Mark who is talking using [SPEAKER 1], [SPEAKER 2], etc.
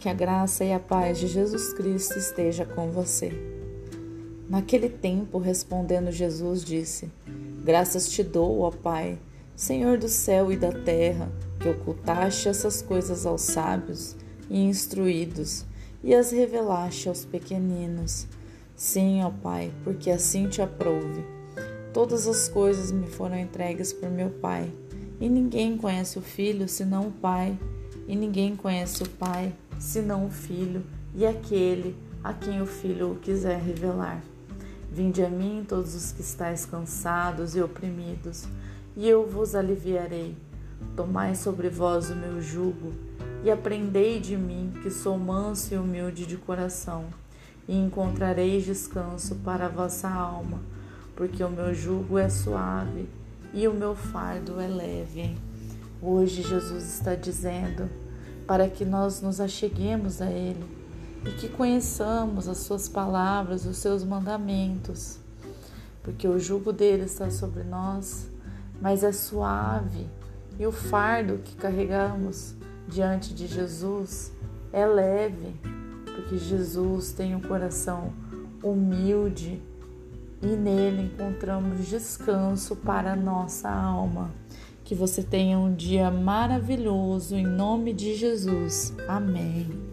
[SPEAKER 1] que a graça e a paz de Jesus Cristo esteja com você. Naquele tempo, respondendo Jesus, disse: Graças te dou, ó Pai, Senhor do céu e da terra, que ocultaste essas coisas aos sábios e instruídos e as revelaste aos pequeninos. Sim, ó Pai, porque assim te aprouve. Todas as coisas me foram entregues por meu Pai, e ninguém conhece o Filho senão o Pai e ninguém conhece o Pai senão o Filho e aquele a quem o Filho o quiser revelar. Vinde a mim todos os que estáis cansados e oprimidos, e eu vos aliviarei. Tomai sobre vós o meu jugo e aprendei de mim, que sou manso e humilde de coração, e encontrareis descanso para a vossa alma, porque o meu jugo é suave e o meu fardo é leve. Hoje Jesus está dizendo para que nós nos acheguemos a Ele e que conheçamos as Suas palavras, os Seus mandamentos, porque o jugo dele está sobre nós, mas é suave e o fardo que carregamos diante de Jesus é leve, porque Jesus tem um coração humilde e nele encontramos descanso para a nossa alma. Que você tenha um dia maravilhoso em nome de Jesus. Amém.